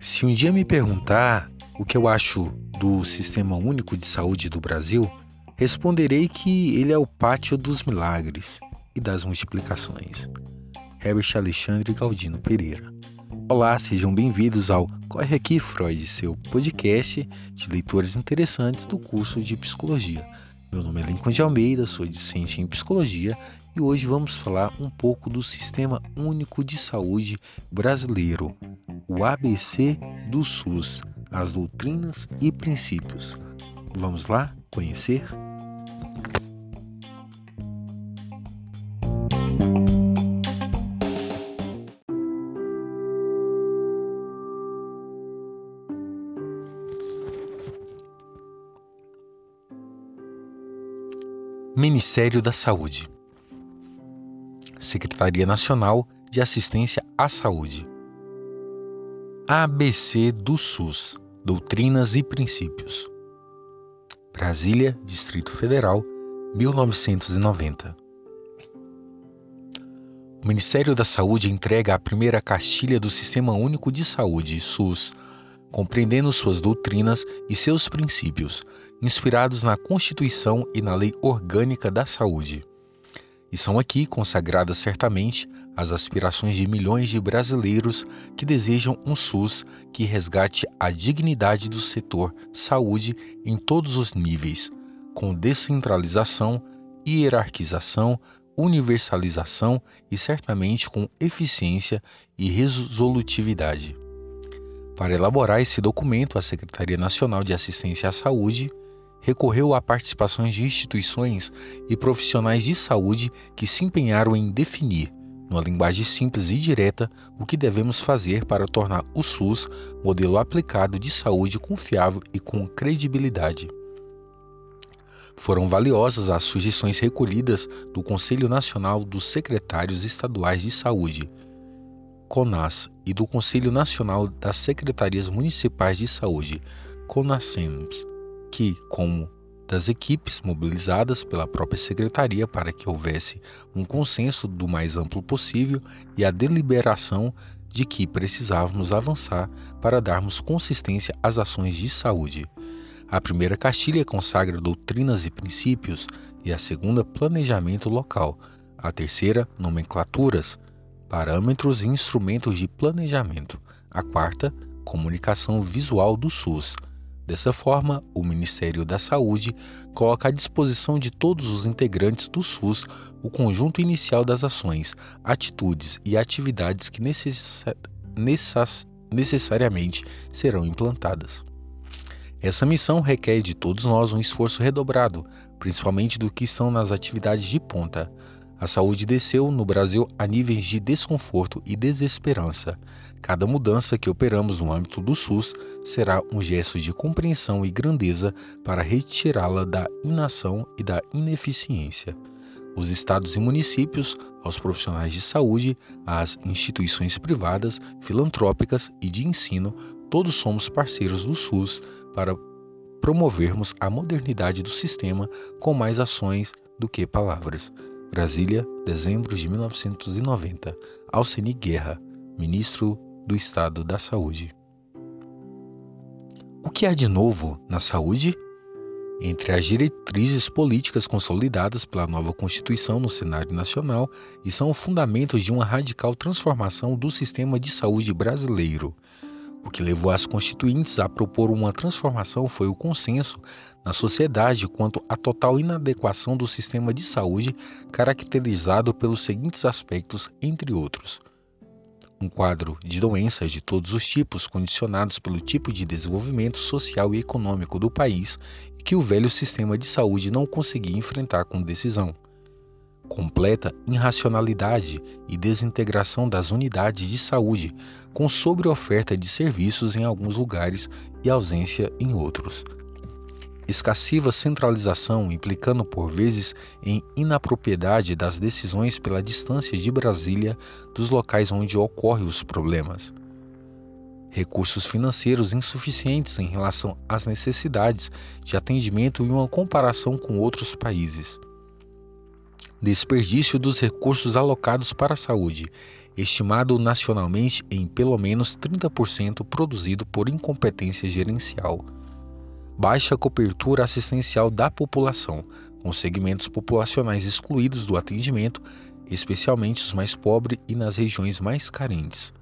Se um dia me perguntar o que eu acho do Sistema Único de Saúde do Brasil, responderei que ele é o pátio dos milagres e das multiplicações. Herbert Alexandre Galdino Pereira. Olá, sejam bem-vindos ao Corre Aqui Freud, seu podcast de leitores interessantes do curso de Psicologia. Meu nome é Lincoln de Almeida, sou discente em Psicologia e hoje vamos falar um pouco do Sistema Único de Saúde Brasileiro, o ABC do SUS, as doutrinas e princípios. Vamos lá conhecer? Ministério da Saúde, Secretaria Nacional de Assistência à Saúde, ABC do SUS, Doutrinas e Princípios, Brasília, Distrito Federal, 1990. O Ministério da Saúde entrega a primeira castilha do Sistema Único de Saúde, SUS, compreendendo suas doutrinas e seus princípios, inspirados na Constituição e na Lei Orgânica da Saúde. E são aqui consagradas certamente as aspirações de milhões de brasileiros que desejam um SUS que resgate a dignidade do setor saúde em todos os níveis, com descentralização, hierarquização, universalização e certamente com eficiência e resolutividade. Para elaborar esse documento, a Secretaria Nacional de Assistência à Saúde recorreu a participações de instituições e profissionais de saúde que se empenharam em definir, numa linguagem simples e direta, o que devemos fazer para tornar o SUS modelo aplicado de saúde confiável e com credibilidade. Foram valiosas as sugestões recolhidas do Conselho Nacional dos Secretários Estaduais de Saúde, CONAS e do Conselho Nacional das Secretarias Municipais de Saúde, CONASEMS, que, como das equipes mobilizadas pela própria secretaria para que houvesse um consenso do mais amplo possível e a deliberação de que precisávamos avançar para darmos consistência às ações de saúde. A primeira castilha consagra doutrinas e princípios e a segunda planejamento local. A terceira, nomenclaturas, parâmetros e instrumentos de planejamento. A quarta, comunicação visual do SUS. Dessa forma, o Ministério da Saúde coloca à disposição de todos os integrantes do SUS o conjunto inicial das ações, atitudes e atividades que necess... Necess... necessariamente serão implantadas. Essa missão requer de todos nós um esforço redobrado, principalmente do que estão nas atividades de ponta. A saúde desceu no Brasil a níveis de desconforto e desesperança. Cada mudança que operamos no âmbito do SUS será um gesto de compreensão e grandeza para retirá-la da inação e da ineficiência. Os estados e municípios, aos profissionais de saúde, às instituições privadas, filantrópicas e de ensino, todos somos parceiros do SUS para promovermos a modernidade do sistema com mais ações do que palavras. Brasília, dezembro de 1990. Alceni Guerra, ministro do Estado da Saúde. O que há de novo na saúde? Entre as diretrizes políticas consolidadas pela nova Constituição no cenário nacional e são fundamentos de uma radical transformação do sistema de saúde brasileiro. O que levou as constituintes a propor uma transformação foi o consenso na sociedade quanto à total inadequação do sistema de saúde, caracterizado pelos seguintes aspectos, entre outros: um quadro de doenças de todos os tipos, condicionados pelo tipo de desenvolvimento social e econômico do país, e que o velho sistema de saúde não conseguia enfrentar com decisão completa irracionalidade e desintegração das unidades de saúde, com sobreoferta de serviços em alguns lugares e ausência em outros. Escassiva centralização, implicando por vezes em inapropriedade das decisões pela distância de Brasília dos locais onde ocorrem os problemas. Recursos financeiros insuficientes em relação às necessidades de atendimento em uma comparação com outros países Desperdício dos recursos alocados para a saúde, estimado nacionalmente em pelo menos 30% produzido por incompetência gerencial. Baixa cobertura assistencial da população, com segmentos populacionais excluídos do atendimento, especialmente os mais pobres e nas regiões mais carentes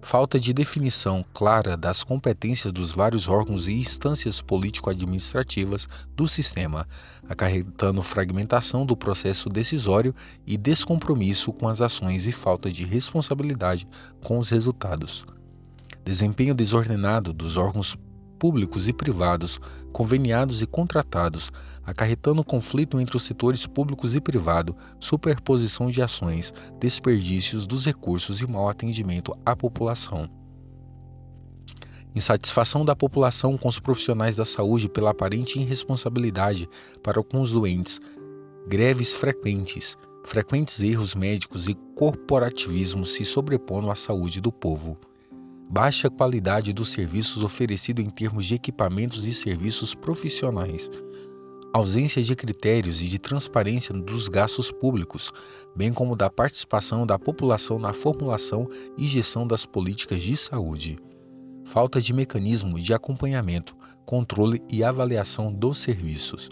falta de definição clara das competências dos vários órgãos e instâncias político-administrativas do sistema, acarretando fragmentação do processo decisório e descompromisso com as ações e falta de responsabilidade com os resultados. Desempenho desordenado dos órgãos públicos e privados, conveniados e contratados, acarretando conflito entre os setores públicos e privado, superposição de ações, desperdícios dos recursos e mau atendimento à população. Insatisfação da população com os profissionais da saúde pela aparente irresponsabilidade para com os doentes, greves frequentes, frequentes erros médicos e corporativismo se sobrepondo à saúde do povo baixa qualidade dos serviços oferecidos em termos de equipamentos e serviços profissionais, ausência de critérios e de transparência dos gastos públicos, bem como da participação da população na formulação e gestão das políticas de saúde, falta de mecanismo de acompanhamento, controle e avaliação dos serviços,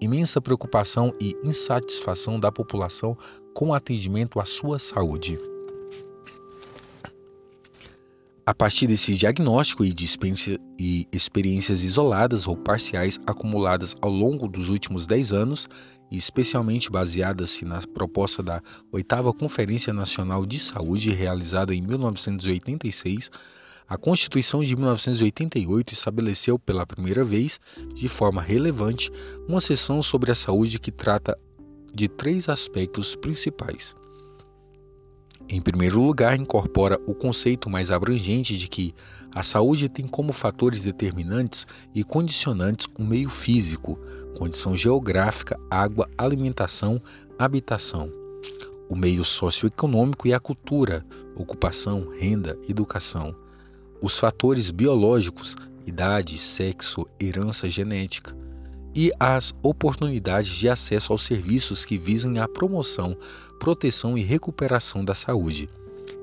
imensa preocupação e insatisfação da população com atendimento à sua saúde. A partir desse diagnóstico e de experiências isoladas ou parciais acumuladas ao longo dos últimos 10 anos, e especialmente baseadas na proposta da Oitava Conferência Nacional de Saúde, realizada em 1986, a Constituição de 1988 estabeleceu pela primeira vez, de forma relevante, uma seção sobre a saúde que trata de três aspectos principais. Em primeiro lugar, incorpora o conceito mais abrangente de que a saúde tem como fatores determinantes e condicionantes o meio físico, condição geográfica, água, alimentação, habitação, o meio socioeconômico e a cultura, ocupação, renda, educação, os fatores biológicos, idade, sexo, herança genética, e as oportunidades de acesso aos serviços que visem a promoção, proteção e recuperação da saúde.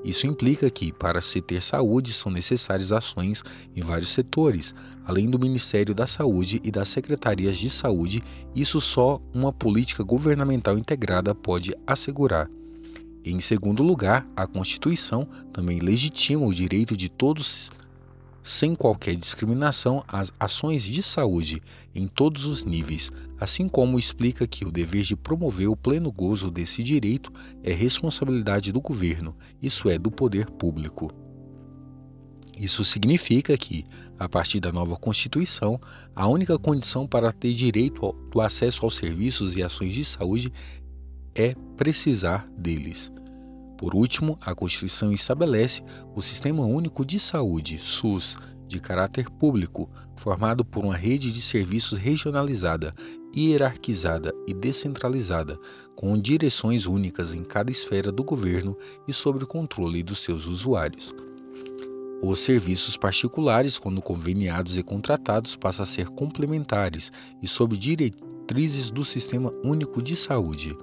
Isso implica que, para se ter saúde, são necessárias ações em vários setores, além do Ministério da Saúde e das secretarias de saúde, isso só uma política governamental integrada pode assegurar. Em segundo lugar, a Constituição também legitima o direito de todos sem qualquer discriminação às ações de saúde em todos os níveis, assim como explica que o dever de promover o pleno gozo desse direito é responsabilidade do governo, isso é, do poder público. Isso significa que, a partir da nova Constituição, a única condição para ter direito ao acesso aos serviços e ações de saúde é precisar deles. Por último, a Constituição estabelece o Sistema Único de Saúde, SUS, de caráter público, formado por uma rede de serviços regionalizada, hierarquizada e descentralizada, com direções únicas em cada esfera do governo e sob o controle dos seus usuários. Os serviços particulares, quando conveniados e contratados, passam a ser complementares e sob diretrizes do Sistema Único de Saúde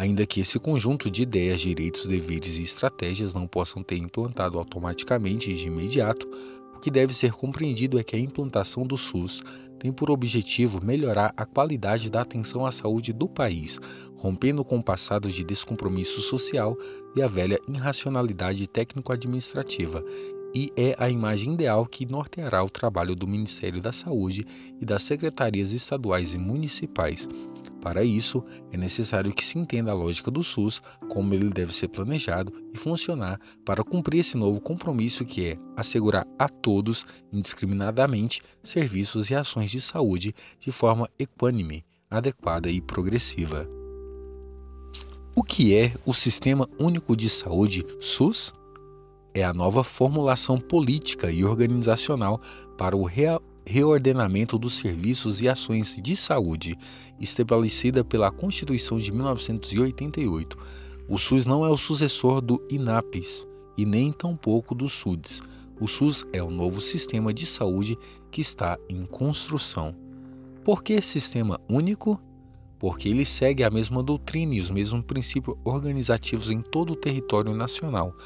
ainda que esse conjunto de ideias, direitos, deveres e estratégias não possam ter implantado automaticamente e de imediato, o que deve ser compreendido é que a implantação do SUS tem por objetivo melhorar a qualidade da atenção à saúde do país, rompendo com o passado de descompromisso social e a velha irracionalidade técnico-administrativa, e é a imagem ideal que norteará o trabalho do Ministério da Saúde e das secretarias estaduais e municipais, para isso, é necessário que se entenda a lógica do SUS, como ele deve ser planejado e funcionar para cumprir esse novo compromisso que é assegurar a todos, indiscriminadamente, serviços e ações de saúde de forma equânime, adequada e progressiva. O que é o Sistema Único de Saúde SUS? É a nova formulação política e organizacional para o reordenamento dos serviços e ações de saúde, estabelecida pela Constituição de 1988. O SUS não é o sucessor do INAPES e nem tampouco do SUDS. O SUS é o novo sistema de saúde que está em construção. Por que sistema único? porque ele segue a mesma doutrina e os mesmos princípios organizativos em todo o território nacional,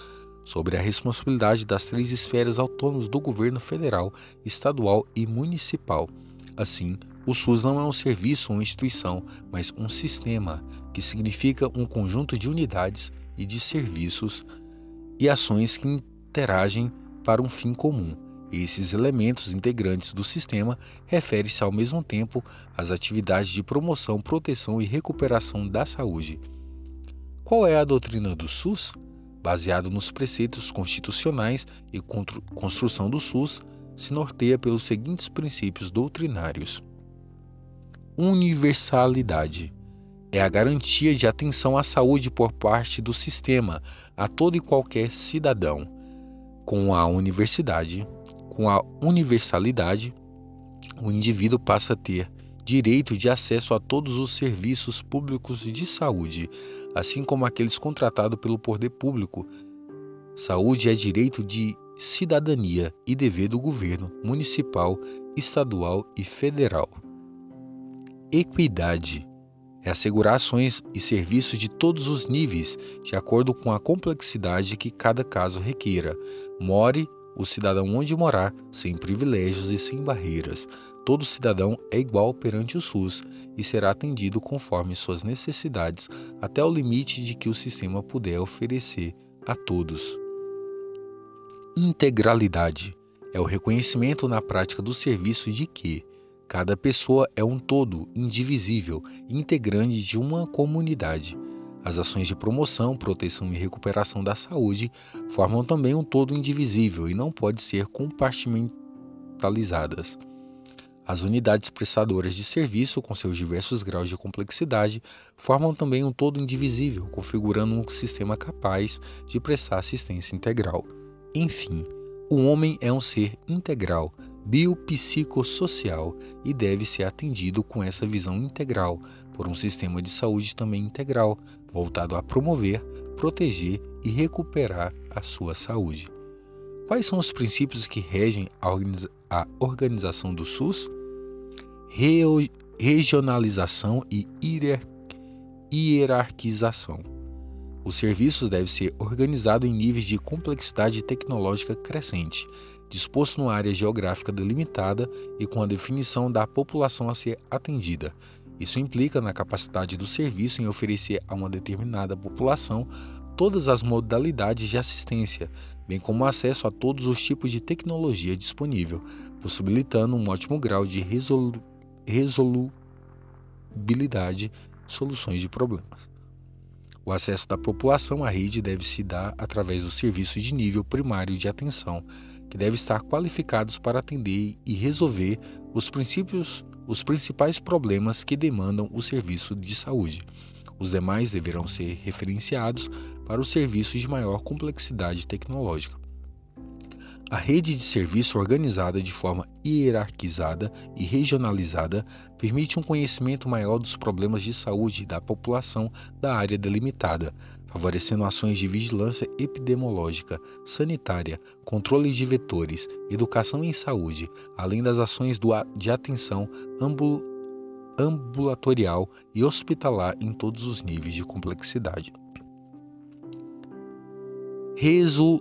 sobre a responsabilidade das três esferas autônomas do governo federal, estadual e municipal. Assim, o SUS não é um serviço ou instituição, mas um sistema, que significa um conjunto de unidades e de serviços e ações que interagem para um fim comum. Esses elementos integrantes do sistema referem-se ao mesmo tempo às atividades de promoção, proteção e recuperação da saúde. Qual é a doutrina do SUS? Baseado nos preceitos constitucionais e construção do SUS, se norteia pelos seguintes princípios doutrinários universalidade. É a garantia de atenção à saúde por parte do sistema a todo e qualquer cidadão. Com a universidade, com a universalidade, o indivíduo passa a ter direito de acesso a todos os serviços públicos de saúde, assim como aqueles contratados pelo poder público. Saúde é direito de cidadania e dever do governo municipal, estadual e federal. Equidade é assegurar ações e serviços de todos os níveis, de acordo com a complexidade que cada caso requeira. More o cidadão onde morar, sem privilégios e sem barreiras. Todo cidadão é igual perante o SUS e será atendido conforme suas necessidades, até o limite de que o sistema puder oferecer a todos. Integralidade é o reconhecimento na prática do serviço de que, Cada pessoa é um todo indivisível integrante de uma comunidade. As ações de promoção, proteção e recuperação da saúde formam também um todo indivisível e não podem ser compartimentalizadas. As unidades prestadoras de serviço, com seus diversos graus de complexidade, formam também um todo indivisível, configurando um sistema capaz de prestar assistência integral. Enfim, o homem é um ser integral, biopsicossocial e deve ser atendido com essa visão integral por um sistema de saúde também integral, voltado a promover, proteger e recuperar a sua saúde. Quais são os princípios que regem a organização do SUS? regionalização e hierarquização. Os serviços devem ser organizados em níveis de complexidade tecnológica crescente, disposto numa área geográfica delimitada e com a definição da população a ser atendida. Isso implica na capacidade do serviço em oferecer a uma determinada população todas as modalidades de assistência, bem como acesso a todos os tipos de tecnologia disponível, possibilitando um ótimo grau de resolu resolubilidade soluções de problemas. O acesso da população à rede deve se dar através do serviço de nível primário de atenção, que devem estar qualificados para atender e resolver os princípios, os principais problemas que demandam o serviço de saúde. Os demais deverão ser referenciados para os serviços de maior complexidade tecnológica. A rede de serviço organizada de forma hierarquizada e regionalizada permite um conhecimento maior dos problemas de saúde da população da área delimitada, favorecendo ações de vigilância epidemiológica, sanitária, controle de vetores, educação em saúde, além das ações de atenção ambulatorial e hospitalar em todos os níveis de complexidade. Resu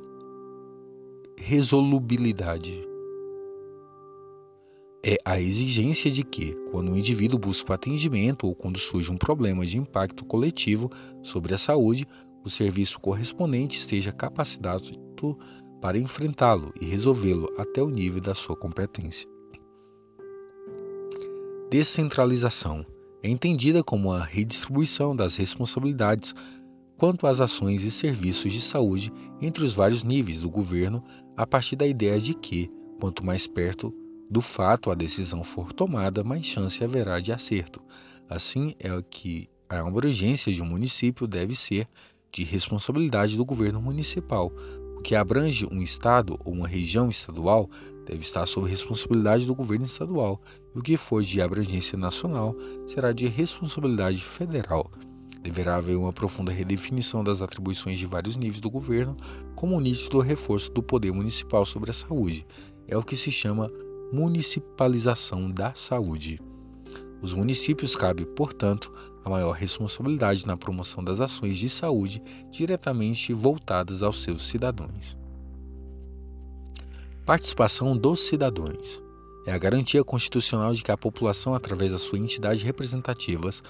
resolubilidade é a exigência de que, quando o indivíduo busca o atendimento ou quando surge um problema de impacto coletivo sobre a saúde, o serviço correspondente esteja capacitado para enfrentá-lo e resolvê-lo até o nível da sua competência. Descentralização é entendida como a redistribuição das responsabilidades quanto às ações e serviços de saúde entre os vários níveis do governo, a partir da ideia de que, quanto mais perto do fato a decisão for tomada, mais chance haverá de acerto. Assim é que a abrangência de um município deve ser de responsabilidade do governo municipal. O que abrange um estado ou uma região estadual deve estar sob responsabilidade do governo estadual, e o que for de abrangência nacional será de responsabilidade federal. Deverá haver uma profunda redefinição das atribuições de vários níveis do governo, como um nítido reforço do poder municipal sobre a saúde. É o que se chama municipalização da saúde. Os municípios cabe, portanto, a maior responsabilidade na promoção das ações de saúde diretamente voltadas aos seus cidadãos. Participação dos cidadãos é a garantia constitucional de que a população, através da sua entidade representativas,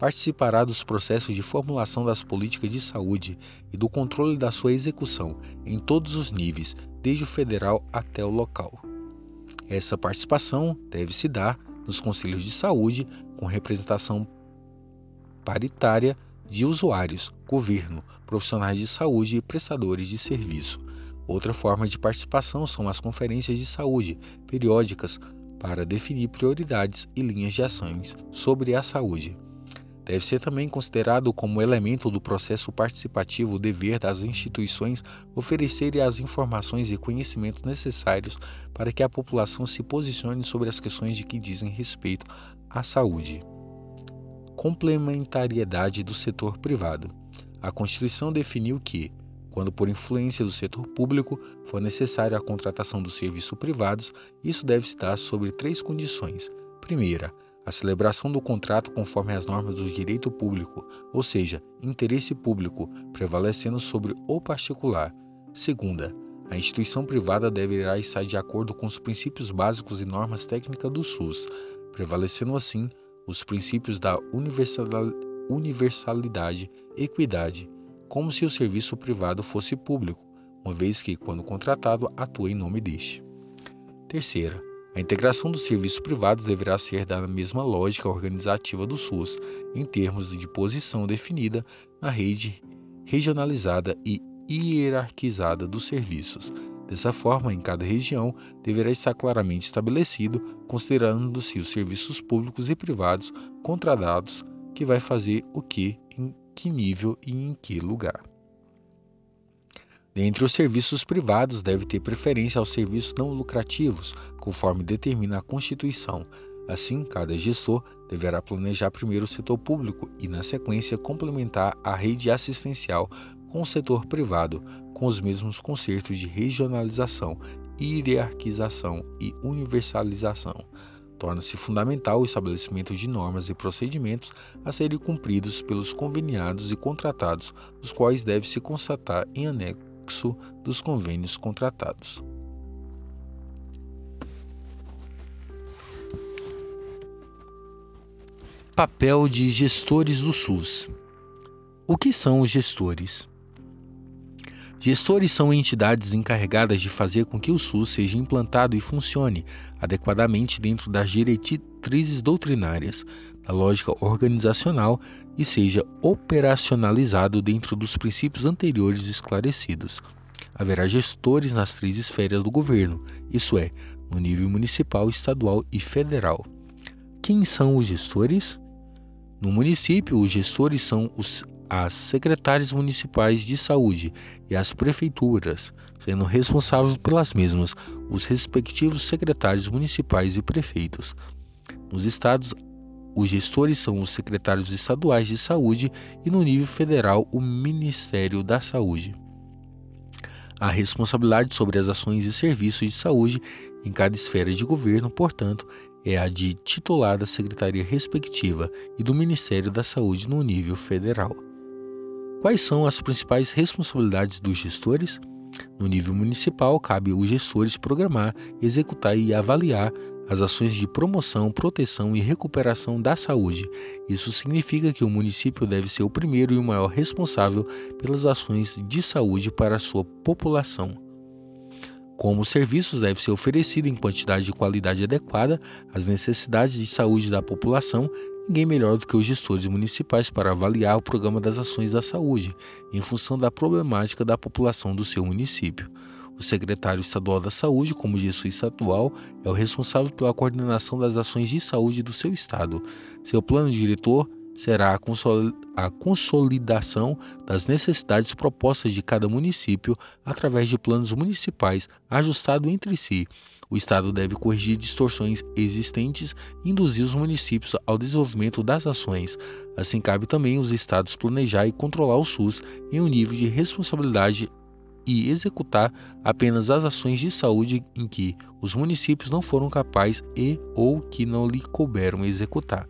participará dos processos de formulação das políticas de saúde e do controle da sua execução em todos os níveis, desde o federal até o local. Essa participação deve se dar nos conselhos de saúde com representação paritária de usuários, governo, profissionais de saúde e prestadores de serviço. Outra forma de participação são as conferências de saúde periódicas para definir prioridades e linhas de ações sobre a saúde. Deve ser também considerado como elemento do processo participativo o dever das instituições oferecerem as informações e conhecimentos necessários para que a população se posicione sobre as questões de que dizem respeito à saúde. Complementariedade do setor privado. A Constituição definiu que, quando por influência do setor público for necessária a contratação dos serviços privados, isso deve dar sobre três condições. Primeira, a celebração do contrato conforme as normas do direito público, ou seja, interesse público, prevalecendo sobre o particular. Segunda, a instituição privada deverá estar de acordo com os princípios básicos e normas técnicas do SUS, prevalecendo assim os princípios da universalidade, equidade, como se o serviço privado fosse público, uma vez que, quando contratado, atua em nome deste. Terceira, a integração dos serviços privados deverá ser da mesma lógica organizativa do SUS, em termos de posição definida na rede regionalizada e hierarquizada dos serviços. Dessa forma, em cada região deverá estar claramente estabelecido, considerando-se os serviços públicos e privados contratados, que vai fazer o que, em que nível e em que lugar. Dentre os serviços privados, deve ter preferência aos serviços não lucrativos, conforme determina a Constituição. Assim, cada gestor deverá planejar primeiro o setor público e, na sequência, complementar a rede assistencial com o setor privado, com os mesmos conceitos de regionalização, hierarquização e universalização. Torna-se fundamental o estabelecimento de normas e procedimentos a serem cumpridos pelos conveniados e contratados, os quais deve se constatar em anexo dos convênios contratados. Papel de gestores do SUS. O que são os gestores? Gestores são entidades encarregadas de fazer com que o SUS seja implantado e funcione adequadamente dentro das diretrizes doutrinárias, da lógica organizacional e seja operacionalizado dentro dos princípios anteriores esclarecidos. Haverá gestores nas três esferas do governo, isso é, no nível municipal, estadual e federal. Quem são os gestores? No município, os gestores são os as secretárias municipais de saúde e as prefeituras, sendo responsáveis pelas mesmas os respectivos secretários municipais e prefeitos. Nos estados, os gestores são os secretários estaduais de saúde e no nível federal o Ministério da Saúde. A responsabilidade sobre as ações e serviços de saúde em cada esfera de governo, portanto, é a de titular da secretaria respectiva e do Ministério da Saúde no nível federal. Quais são as principais responsabilidades dos gestores? No nível municipal, cabe aos gestores programar, executar e avaliar as ações de promoção, proteção e recuperação da saúde. Isso significa que o município deve ser o primeiro e o maior responsável pelas ações de saúde para a sua população. Como os serviços devem ser oferecidos em quantidade e qualidade adequada às necessidades de saúde da população ninguém melhor do que os gestores municipais para avaliar o programa das ações da saúde, em função da problemática da população do seu município. O secretário estadual da Saúde, como gestor estadual, é o responsável pela coordenação das ações de saúde do seu estado. Seu plano diretor será a consolidação das necessidades propostas de cada município através de planos municipais ajustados entre si. O Estado deve corrigir distorções existentes e induzir os municípios ao desenvolvimento das ações. Assim, cabe também aos Estados planejar e controlar o SUS em um nível de responsabilidade e executar apenas as ações de saúde em que os municípios não foram capazes e ou que não lhe couberam executar.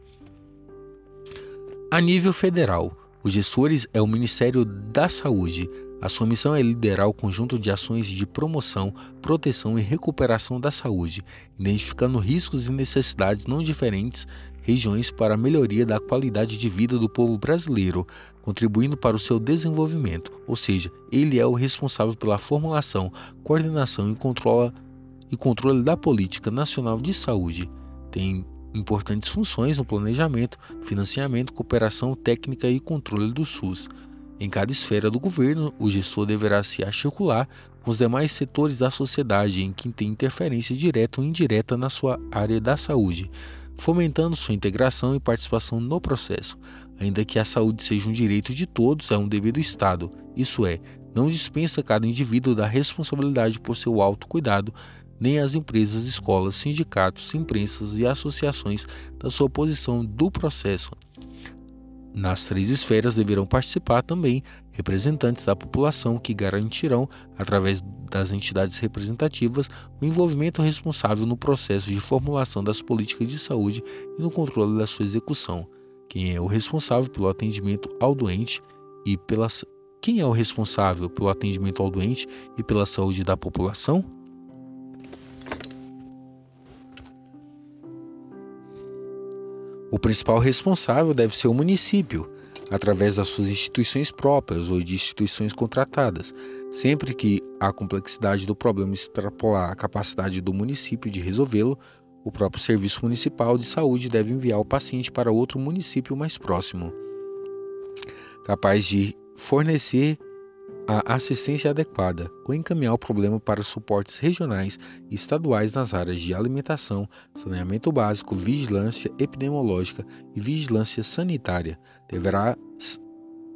A nível federal, os gestores é o Ministério da Saúde. A sua missão é liderar o conjunto de ações de promoção, proteção e recuperação da saúde, identificando riscos e necessidades não diferentes regiões para a melhoria da qualidade de vida do povo brasileiro, contribuindo para o seu desenvolvimento. Ou seja, ele é o responsável pela formulação, coordenação e controle, e controle da política nacional de saúde. Tem importantes funções no planejamento, financiamento, cooperação técnica e controle do SUS. Em cada esfera do governo, o gestor deverá se articular com os demais setores da sociedade em que tem interferência direta ou indireta na sua área da saúde, fomentando sua integração e participação no processo. Ainda que a saúde seja um direito de todos, é um dever do Estado, isso é, não dispensa cada indivíduo da responsabilidade por seu autocuidado, nem as empresas, escolas, sindicatos, imprensas e associações da sua posição do processo. Nas três esferas deverão participar também representantes da população que garantirão, através das entidades representativas, o envolvimento responsável no processo de formulação das políticas de saúde e no controle da sua execução. Quem é o responsável pelo atendimento ao doente e pela quem é o responsável pelo atendimento ao doente e pela saúde da população? O principal responsável deve ser o município, através das suas instituições próprias ou de instituições contratadas, sempre que a complexidade do problema extrapolar a capacidade do município de resolvê-lo, o próprio Serviço Municipal de Saúde deve enviar o paciente para outro município mais próximo, capaz de fornecer a assistência adequada ou encaminhar o problema para suportes regionais e estaduais nas áreas de alimentação, saneamento básico, vigilância epidemiológica e vigilância sanitária. Deverá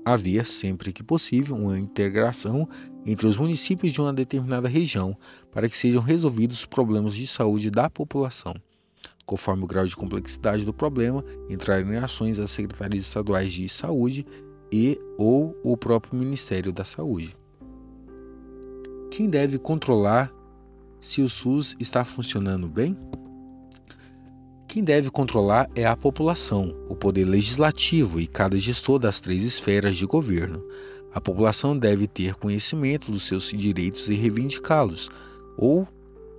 haver, sempre que possível, uma integração entre os municípios de uma determinada região para que sejam resolvidos os problemas de saúde da população. Conforme o grau de complexidade do problema, entrarem em ações as secretarias estaduais de saúde e ou o próprio Ministério da Saúde. Quem deve controlar se o SUS está funcionando bem? Quem deve controlar é a população, o poder legislativo e cada gestor das três esferas de governo. A população deve ter conhecimento dos seus direitos e reivindicá-los, ou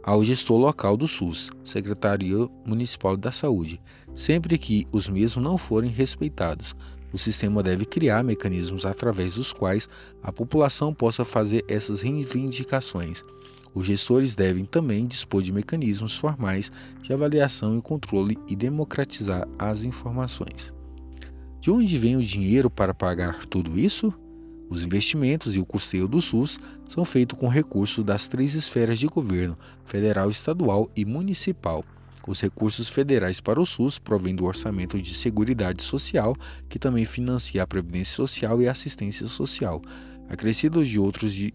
ao gestor local do SUS, Secretaria Municipal da Saúde, sempre que os mesmos não forem respeitados. O sistema deve criar mecanismos através dos quais a população possa fazer essas reivindicações. Os gestores devem também dispor de mecanismos formais de avaliação e controle e democratizar as informações. De onde vem o dinheiro para pagar tudo isso? Os investimentos e o custeio do SUS são feitos com recursos das três esferas de governo, federal, estadual e municipal. Os recursos federais para o SUS provêm do Orçamento de Seguridade Social, que também financia a Previdência Social e a Assistência Social, acrescidos de outros de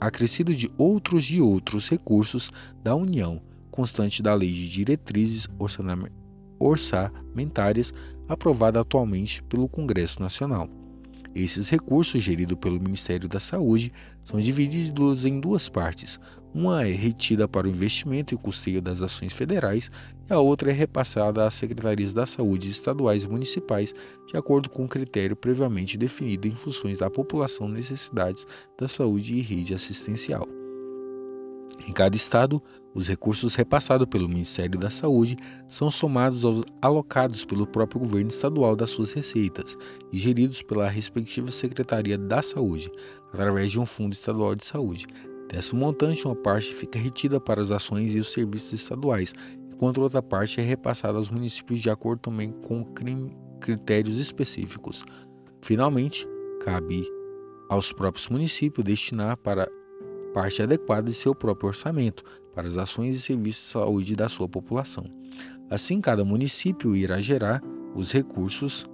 acrescido de outros de outros recursos da União, constante da Lei de Diretrizes Orçamentárias aprovada atualmente pelo Congresso Nacional. Esses recursos, geridos pelo Ministério da Saúde, são divididos em duas partes. Uma é retida para o investimento e custeio das ações federais, e a outra é repassada às secretarias da saúde estaduais e municipais, de acordo com o critério previamente definido em funções da população, necessidades da saúde e rede assistencial. Em cada estado, os recursos repassados pelo Ministério da Saúde são somados aos alocados pelo próprio governo estadual das suas receitas e geridos pela respectiva Secretaria da Saúde, através de um Fundo Estadual de Saúde. Dessa montante, uma parte fica retida para as ações e os serviços estaduais, enquanto outra parte é repassada aos municípios de acordo também com critérios específicos. Finalmente, cabe aos próprios municípios destinar para parte adequada de seu próprio orçamento para as ações e serviços de saúde da sua população. Assim, cada município irá gerar os recursos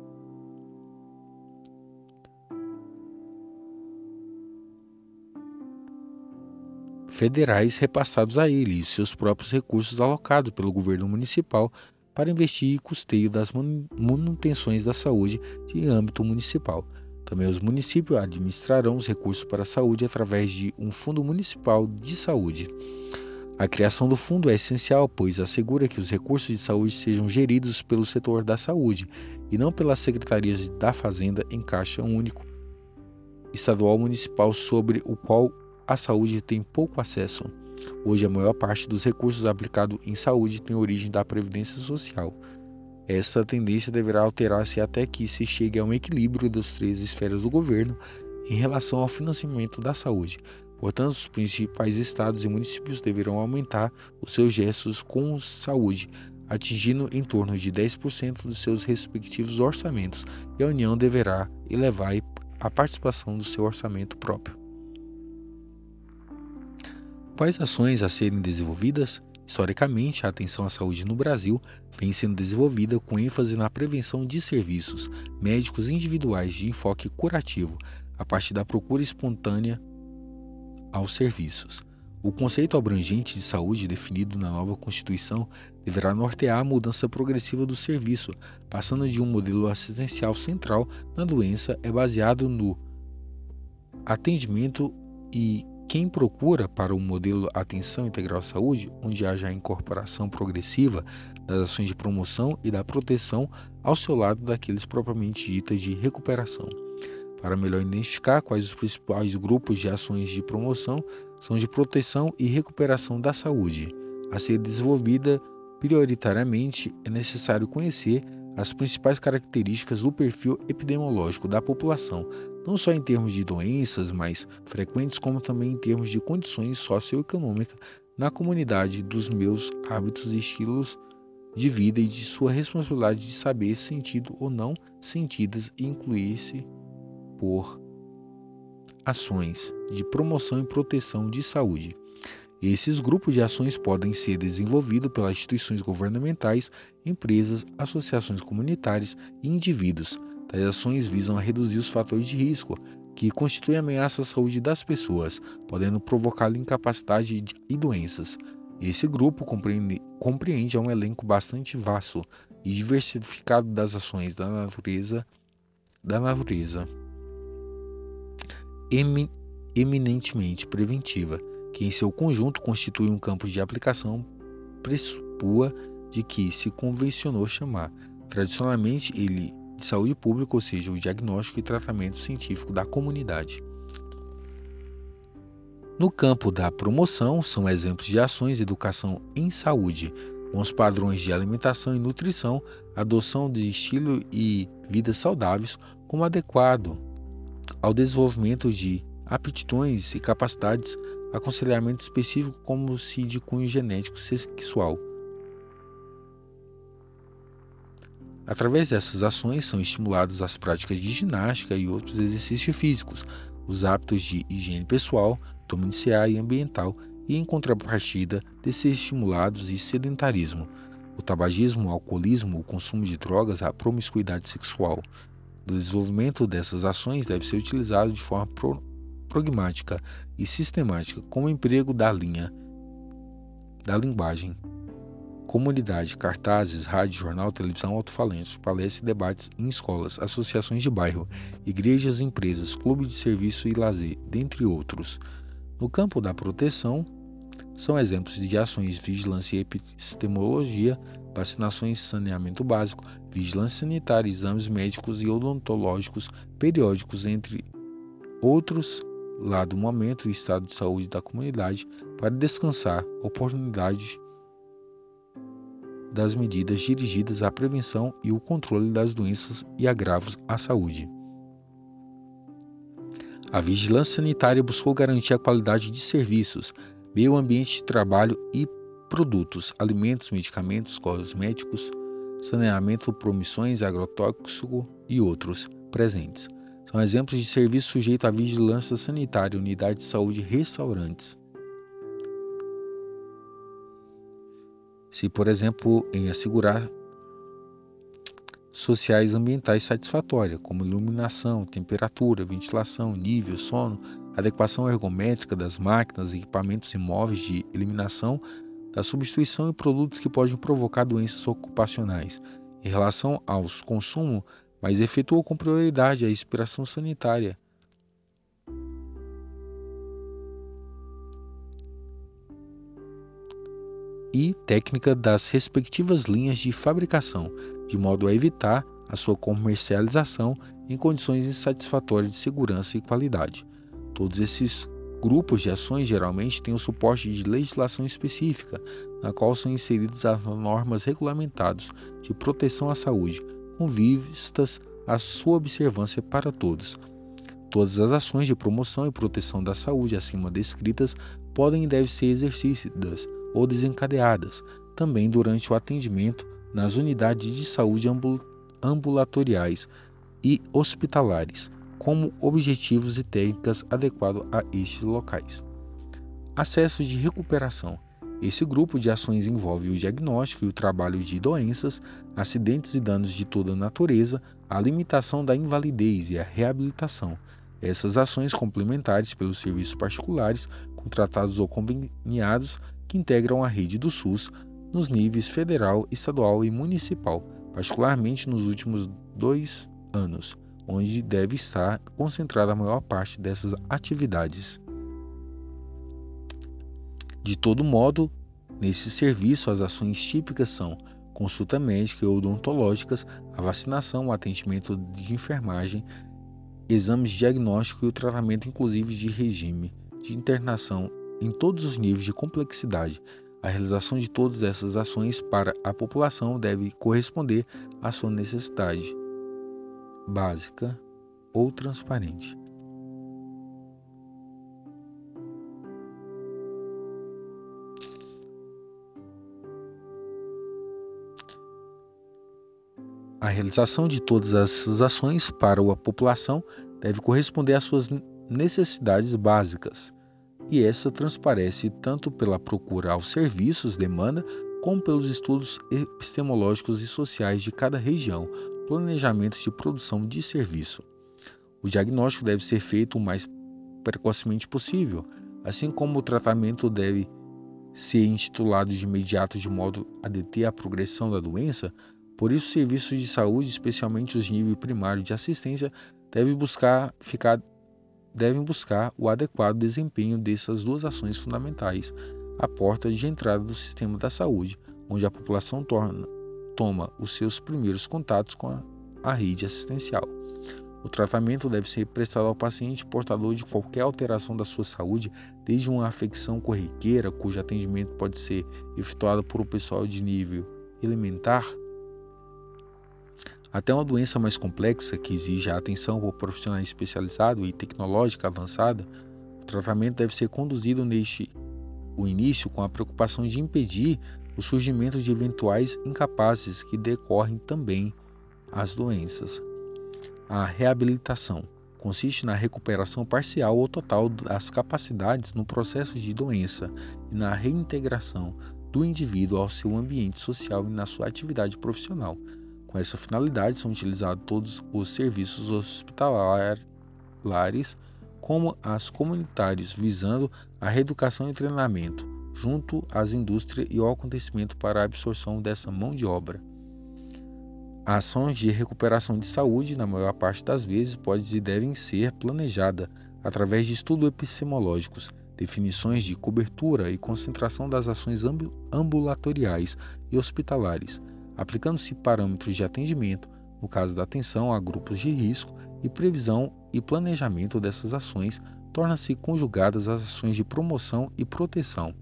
federais repassados a ele e seus próprios recursos alocados pelo governo municipal para investir e custeio das manutenções da saúde de âmbito municipal. Também os municípios administrarão os recursos para a saúde através de um Fundo Municipal de Saúde. A criação do fundo é essencial, pois assegura que os recursos de saúde sejam geridos pelo setor da saúde e não pelas secretarias da Fazenda em caixa único estadual municipal sobre o qual a saúde tem pouco acesso. Hoje, a maior parte dos recursos aplicados em saúde tem origem da Previdência Social. Essa tendência deverá alterar-se até que se chegue a um equilíbrio das três esferas do governo em relação ao financiamento da saúde, Portanto, os principais estados e municípios deverão aumentar os seus gestos com saúde, atingindo em torno de 10% dos seus respectivos orçamentos, e a União deverá elevar a participação do seu orçamento próprio. Quais ações a serem desenvolvidas? Historicamente, a atenção à saúde no Brasil vem sendo desenvolvida com ênfase na prevenção de serviços médicos individuais de enfoque curativo, a partir da procura espontânea aos serviços. O conceito abrangente de saúde definido na nova Constituição deverá nortear a mudança progressiva do serviço, passando de um modelo assistencial central na doença é baseado no atendimento e quem procura para o modelo Atenção Integral Saúde, onde haja a incorporação progressiva das ações de promoção e da proteção ao seu lado daqueles propriamente ditas de recuperação. Para melhor identificar quais os principais grupos de ações de promoção são de proteção e recuperação da saúde. A ser desenvolvida prioritariamente, é necessário conhecer as principais características do perfil epidemiológico da população, não só em termos de doenças mais frequentes, como também em termos de condições socioeconômicas na comunidade, dos meus hábitos e estilos de vida e de sua responsabilidade de saber sentido ou não sentidas e incluir-se por ações de promoção e proteção de saúde. Esses grupos de ações podem ser desenvolvidos pelas instituições governamentais, empresas, associações comunitárias e indivíduos. Tais ações visam a reduzir os fatores de risco que constituem ameaça à saúde das pessoas, podendo provocar incapacidade e doenças. Esse grupo compreende, compreende um elenco bastante vasto e diversificado das ações da natureza da natureza eminentemente preventiva, que em seu conjunto constitui um campo de aplicação pressupua de que se convencionou chamar tradicionalmente ele de saúde pública, ou seja, o diagnóstico e tratamento científico da comunidade. No campo da promoção, são exemplos de ações de educação em saúde, bons padrões de alimentação e nutrição, adoção de estilo e vida saudáveis como adequado ao desenvolvimento de aptidões e capacidades, aconselhamento específico como se de cunho genético sexual. Através dessas ações são estimuladas as práticas de ginástica e outros exercícios físicos, os hábitos de higiene pessoal, domiciliar e ambiental, e em contrapartida desses estimulados e sedentarismo, o tabagismo, o alcoolismo, o consumo de drogas, a promiscuidade sexual, o desenvolvimento dessas ações deve ser utilizado de forma pragmática e sistemática, como o emprego da linha da linguagem, comunidade, cartazes, rádio, jornal, televisão, alto-falantes, palestras e debates em escolas, associações de bairro, igrejas, empresas, clubes de serviço e lazer, dentre outros. No campo da proteção, são exemplos de ações vigilância e epistemologia, vacinações saneamento básico, vigilância sanitária, exames médicos e odontológicos periódicos, entre outros, lá do momento e estado de saúde da comunidade, para descansar, oportunidade das medidas dirigidas à prevenção e o controle das doenças e agravos à saúde. A vigilância sanitária buscou garantir a qualidade de serviços, meio ambiente de trabalho e produtos, alimentos, medicamentos, cosméticos, saneamento, promissões, agrotóxico e outros presentes. São exemplos de serviços sujeitos à vigilância sanitária, unidade de saúde, restaurantes. Se, por exemplo, em assegurar sociais ambientais satisfatórias, como iluminação, temperatura, ventilação, nível, sono, adequação ergométrica das máquinas e equipamentos imóveis de eliminação da substituição e produtos que podem provocar doenças ocupacionais. Em relação ao consumo, mas efetua com prioridade a expiração sanitária. E técnica das respectivas linhas de fabricação, de modo a evitar a sua comercialização em condições insatisfatórias de segurança e qualidade. Todos esses grupos de ações geralmente têm o suporte de legislação específica, na qual são inseridas as normas regulamentadas de proteção à saúde, com vistas à sua observância para todos. Todas as ações de promoção e proteção da saúde acima descritas podem e devem ser exercidas ou desencadeadas também durante o atendimento nas unidades de saúde ambulatoriais e hospitalares, como objetivos e técnicas adequados a estes locais. Acesso de recuperação. Esse grupo de ações envolve o diagnóstico e o trabalho de doenças, acidentes e danos de toda natureza, a limitação da invalidez e a reabilitação. Essas ações complementares pelos serviços particulares, contratados ou conveniados, que integram a rede do SUS nos níveis federal, estadual e municipal, particularmente nos últimos dois anos, onde deve estar concentrada a maior parte dessas atividades. De todo modo, nesse serviço, as ações típicas são consulta médica e odontológicas, a vacinação, o atendimento de enfermagem, exames de diagnóstico e o tratamento, inclusive de regime de internação em todos os níveis de complexidade, a realização de todas essas ações para a população deve corresponder à sua necessidade básica ou transparente. A realização de todas essas ações para a população deve corresponder às suas necessidades básicas e essa transparece tanto pela procura aos serviços demanda, como pelos estudos epistemológicos e sociais de cada região, planejamentos de produção de serviço. O diagnóstico deve ser feito o mais precocemente possível, assim como o tratamento deve ser intitulado de imediato de modo a deter a progressão da doença, por isso, serviços de saúde, especialmente os níveis primário de assistência, devem buscar ficar devem buscar o adequado desempenho dessas duas ações fundamentais, a porta de entrada do sistema da saúde, onde a população torna, toma os seus primeiros contatos com a, a rede assistencial. O tratamento deve ser prestado ao paciente portador de qualquer alteração da sua saúde, desde uma afecção corriqueira, cujo atendimento pode ser efetuado por um pessoal de nível elementar, até uma doença mais complexa que exige a atenção por profissionais especializados e tecnológica avançada, o tratamento deve ser conduzido neste o início com a preocupação de impedir o surgimento de eventuais incapazes que decorrem também as doenças. A reabilitação consiste na recuperação parcial ou total das capacidades no processo de doença e na reintegração do indivíduo ao seu ambiente social e na sua atividade profissional, com essa finalidade, são utilizados todos os serviços hospitalares, como as comunitários, visando a reeducação e treinamento, junto às indústrias e ao acontecimento para a absorção dessa mão de obra. Ações de recuperação de saúde, na maior parte das vezes, podem e devem ser planejadas através de estudos epistemológicos, definições de cobertura e concentração das ações ambulatoriais e hospitalares, aplicando-se parâmetros de atendimento, no caso da atenção a grupos de risco, e previsão e planejamento dessas ações, tornam-se conjugadas as ações de promoção e proteção.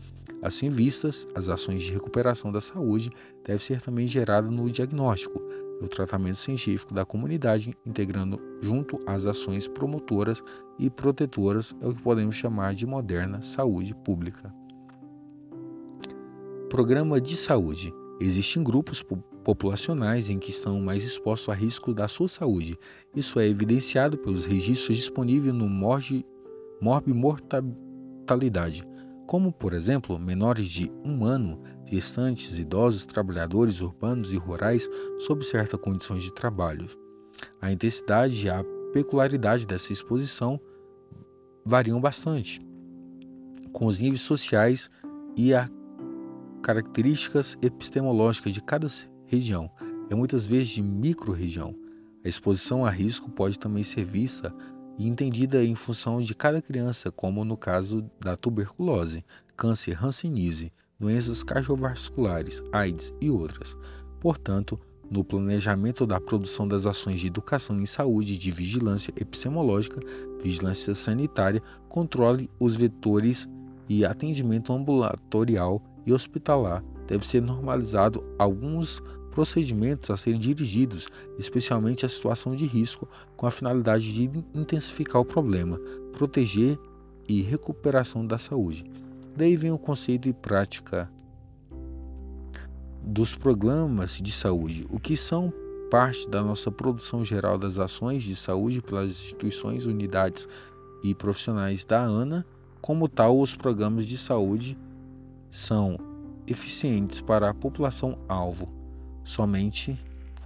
Assim vistas, as ações de recuperação da saúde devem ser também geradas no diagnóstico e o tratamento científico da comunidade, integrando junto às ações promotoras e protetoras é o que podemos chamar de moderna saúde pública. Programa de saúde Existem grupos populacionais em que estão mais expostos a risco da sua saúde. Isso é evidenciado pelos registros disponíveis no morte, mortalidade, como, por exemplo, menores de um ano, gestantes, idosos, trabalhadores urbanos e rurais sob certas condições de trabalho. A intensidade e a peculiaridade dessa exposição variam bastante, com os níveis sociais e a características epistemológicas de cada região, e muitas vezes de micro-região. A exposição a risco pode também ser vista e entendida em função de cada criança, como no caso da tuberculose, câncer, hanseníase, doenças cardiovasculares, AIDS e outras. Portanto, no planejamento da produção das ações de educação em saúde de vigilância epistemológica, vigilância sanitária, controle os vetores e atendimento ambulatorial e hospitalar, deve ser normalizado alguns procedimentos a serem dirigidos, especialmente a situação de risco, com a finalidade de intensificar o problema, proteger e recuperação da saúde. Daí vem o conceito e prática dos programas de saúde, o que são parte da nossa produção geral das ações de saúde pelas instituições, unidades e profissionais da ANA. Como tal, os programas de saúde são eficientes para a população alvo somente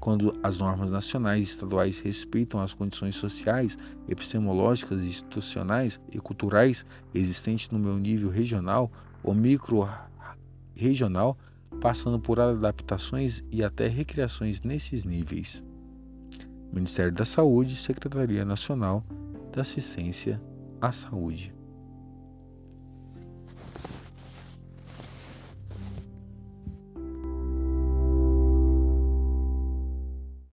quando as normas nacionais e estaduais respeitam as condições sociais, epistemológicas, institucionais e culturais existentes no meu nível regional ou micro-regional, passando por adaptações e até recriações nesses níveis. Ministério da Saúde, Secretaria Nacional da Assistência à Saúde.